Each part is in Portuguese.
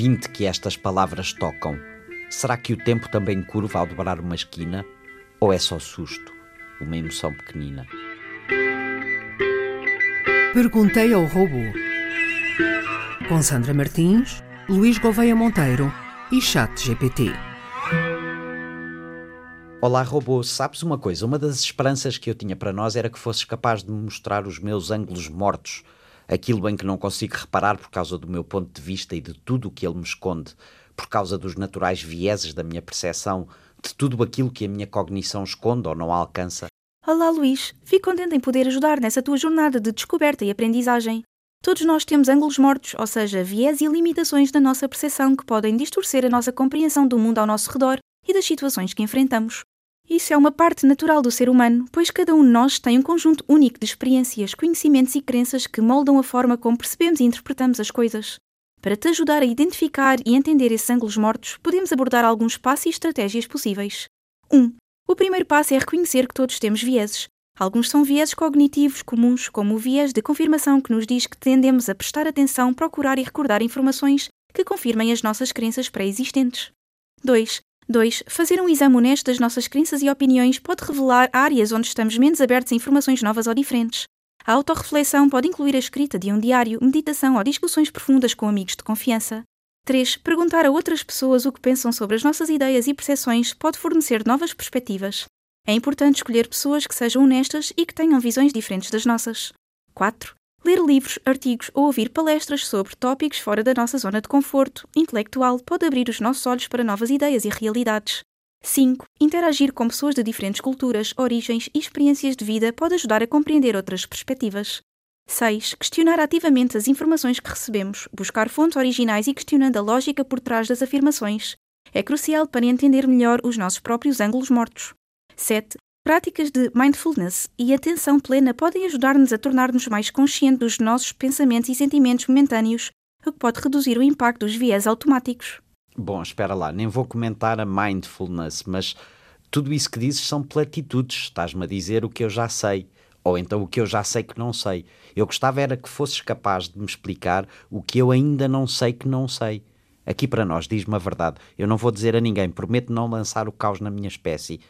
ouvinte que estas palavras tocam, será que o tempo também curva ao dobrar uma esquina? Ou é só susto, uma emoção pequenina? Perguntei ao robô. Com Sandra Martins, Luís Gouveia Monteiro e Chat GPT. Olá, robô. Sabes uma coisa? Uma das esperanças que eu tinha para nós era que fosses capaz de me mostrar os meus ângulos mortos, aquilo em que não consigo reparar por causa do meu ponto de vista e de tudo o que ele me esconde, por causa dos naturais vieses da minha percepção, de tudo aquilo que a minha cognição esconde ou não alcança. Olá, Luís. Fico contente em poder ajudar nessa tua jornada de descoberta e aprendizagem. Todos nós temos ângulos mortos, ou seja, viés e limitações da nossa percepção que podem distorcer a nossa compreensão do mundo ao nosso redor e das situações que enfrentamos. Isso é uma parte natural do ser humano, pois cada um de nós tem um conjunto único de experiências, conhecimentos e crenças que moldam a forma como percebemos e interpretamos as coisas. Para te ajudar a identificar e entender esses ângulos mortos, podemos abordar alguns passos e estratégias possíveis. 1. Um, o primeiro passo é reconhecer que todos temos vieses. Alguns são vieses cognitivos comuns, como o viés de confirmação que nos diz que tendemos a prestar atenção, procurar e recordar informações que confirmem as nossas crenças pré-existentes. 2. 2. Fazer um exame honesto das nossas crenças e opiniões pode revelar áreas onde estamos menos abertos a informações novas ou diferentes. A autorreflexão pode incluir a escrita de um diário, meditação ou discussões profundas com amigos de confiança. 3. Perguntar a outras pessoas o que pensam sobre as nossas ideias e percepções pode fornecer novas perspectivas. É importante escolher pessoas que sejam honestas e que tenham visões diferentes das nossas. 4. Ler livros, artigos ou ouvir palestras sobre tópicos fora da nossa zona de conforto intelectual pode abrir os nossos olhos para novas ideias e realidades. 5. Interagir com pessoas de diferentes culturas, origens e experiências de vida pode ajudar a compreender outras perspectivas. 6. Questionar ativamente as informações que recebemos, buscar fontes originais e questionando a lógica por trás das afirmações. É crucial para entender melhor os nossos próprios ângulos mortos. 7. Práticas de mindfulness e atenção plena podem ajudar-nos a tornar-nos mais conscientes dos nossos pensamentos e sentimentos momentâneos, o que pode reduzir o impacto dos viés automáticos. Bom, espera lá, nem vou comentar a mindfulness, mas tudo isso que dizes são platitudes. Estás-me a dizer o que eu já sei, ou então o que eu já sei que não sei. Eu gostava era que fosses capaz de me explicar o que eu ainda não sei que não sei. Aqui para nós, diz-me a verdade. Eu não vou dizer a ninguém, prometo não lançar o caos na minha espécie.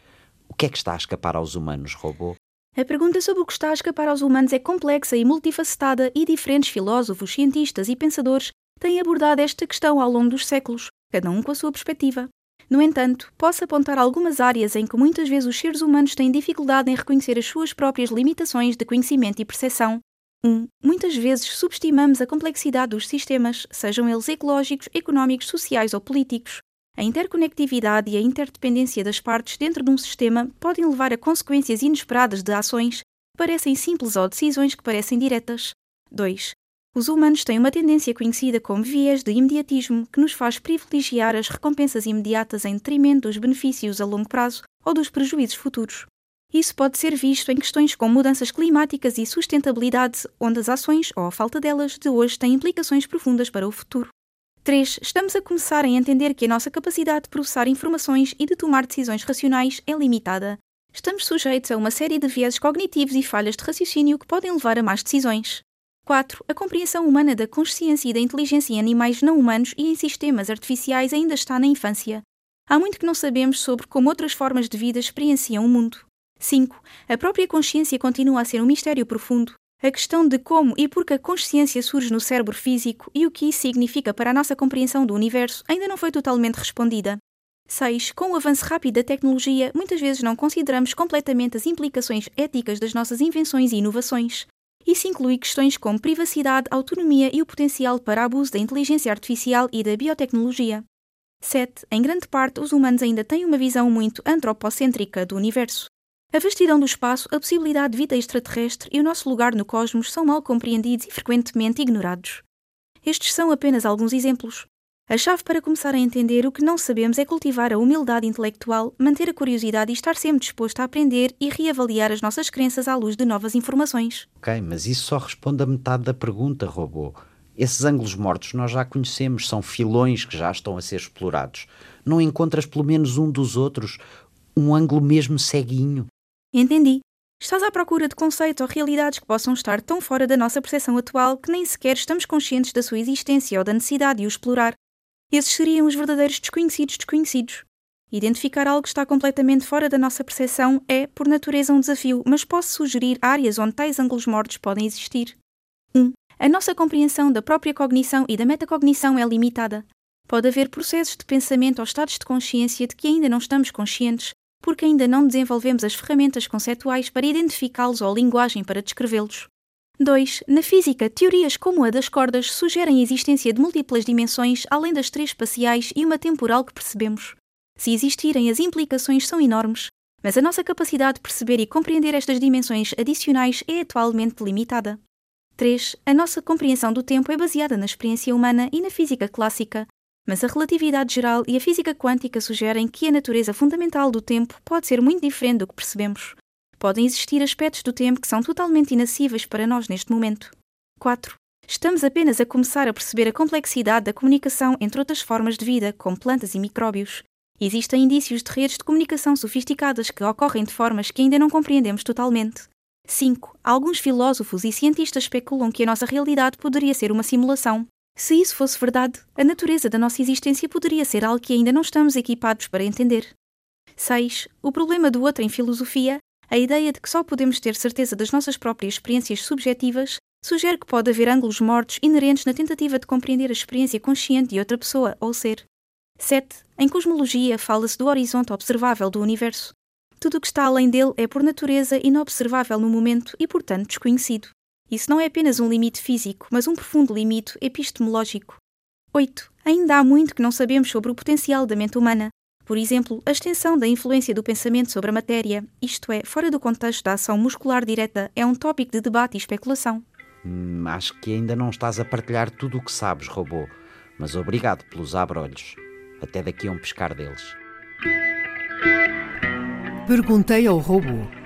O que é que está a escapar aos humanos, robô? A pergunta sobre o que está a escapar aos humanos é complexa e multifacetada, e diferentes filósofos, cientistas e pensadores têm abordado esta questão ao longo dos séculos, cada um com a sua perspectiva. No entanto, posso apontar algumas áreas em que muitas vezes os seres humanos têm dificuldade em reconhecer as suas próprias limitações de conhecimento e percepção. 1. Um, muitas vezes subestimamos a complexidade dos sistemas, sejam eles ecológicos, económicos, sociais ou políticos. A interconectividade e a interdependência das partes dentro de um sistema podem levar a consequências inesperadas de ações que parecem simples ou decisões que parecem diretas. 2. Os humanos têm uma tendência conhecida como viés de imediatismo que nos faz privilegiar as recompensas imediatas em detrimento dos benefícios a longo prazo ou dos prejuízos futuros. Isso pode ser visto em questões como mudanças climáticas e sustentabilidade, onde as ações, ou a falta delas, de hoje têm implicações profundas para o futuro. 3. Estamos a começar a entender que a nossa capacidade de processar informações e de tomar decisões racionais é limitada. Estamos sujeitos a uma série de vieses cognitivos e falhas de raciocínio que podem levar a más decisões. 4. A compreensão humana da consciência e da inteligência em animais não humanos e em sistemas artificiais ainda está na infância. Há muito que não sabemos sobre como outras formas de vida experienciam o mundo. 5. A própria consciência continua a ser um mistério profundo. A questão de como e por que a consciência surge no cérebro físico e o que isso significa para a nossa compreensão do universo ainda não foi totalmente respondida. 6. Com o avanço rápido da tecnologia, muitas vezes não consideramos completamente as implicações éticas das nossas invenções e inovações. Isso inclui questões como privacidade, autonomia e o potencial para abuso da inteligência artificial e da biotecnologia. 7. Em grande parte, os humanos ainda têm uma visão muito antropocêntrica do universo. A vastidão do espaço, a possibilidade de vida extraterrestre e o nosso lugar no cosmos são mal compreendidos e frequentemente ignorados. Estes são apenas alguns exemplos. A chave para começar a entender o que não sabemos é cultivar a humildade intelectual, manter a curiosidade e estar sempre disposto a aprender e reavaliar as nossas crenças à luz de novas informações. Ok, mas isso só responde a metade da pergunta, robô. Esses ângulos mortos nós já conhecemos, são filões que já estão a ser explorados. Não encontras pelo menos um dos outros, um ângulo mesmo ceguinho? Entendi. Estás à procura de conceitos ou realidades que possam estar tão fora da nossa percepção atual que nem sequer estamos conscientes da sua existência ou da necessidade de o explorar. Esses seriam os verdadeiros desconhecidos desconhecidos. Identificar algo que está completamente fora da nossa percepção é, por natureza, um desafio, mas posso sugerir áreas onde tais ângulos mortos podem existir. 1. Um, a nossa compreensão da própria cognição e da metacognição é limitada. Pode haver processos de pensamento ou estados de consciência de que ainda não estamos conscientes, porque ainda não desenvolvemos as ferramentas conceituais para identificá-los ou a linguagem para descrevê-los. 2. Na física, teorias como a das cordas sugerem a existência de múltiplas dimensões além das três espaciais e uma temporal que percebemos. Se existirem, as implicações são enormes, mas a nossa capacidade de perceber e compreender estas dimensões adicionais é atualmente limitada. 3. A nossa compreensão do tempo é baseada na experiência humana e na física clássica, mas a relatividade geral e a física quântica sugerem que a natureza fundamental do tempo pode ser muito diferente do que percebemos. Podem existir aspectos do tempo que são totalmente inacessíveis para nós neste momento. 4. Estamos apenas a começar a perceber a complexidade da comunicação entre outras formas de vida, como plantas e micróbios. Existem indícios de redes de comunicação sofisticadas que ocorrem de formas que ainda não compreendemos totalmente. 5. Alguns filósofos e cientistas especulam que a nossa realidade poderia ser uma simulação. Se isso fosse verdade, a natureza da nossa existência poderia ser algo que ainda não estamos equipados para entender. 6. O problema do outro em filosofia a ideia de que só podemos ter certeza das nossas próprias experiências subjetivas sugere que pode haver ângulos mortos inerentes na tentativa de compreender a experiência consciente de outra pessoa ou ser. 7. Em cosmologia, fala-se do horizonte observável do universo. Tudo o que está além dele é, por natureza, inobservável no momento e, portanto, desconhecido. Isso não é apenas um limite físico, mas um profundo limite epistemológico. 8. Ainda há muito que não sabemos sobre o potencial da mente humana, por exemplo, a extensão da influência do pensamento sobre a matéria, isto é, fora do contexto da ação muscular direta, é um tópico de debate e especulação. Hum, acho que ainda não estás a partilhar tudo o que sabes, robô, mas obrigado pelos abrolhos. Até daqui a um pescar deles. Perguntei ao robô.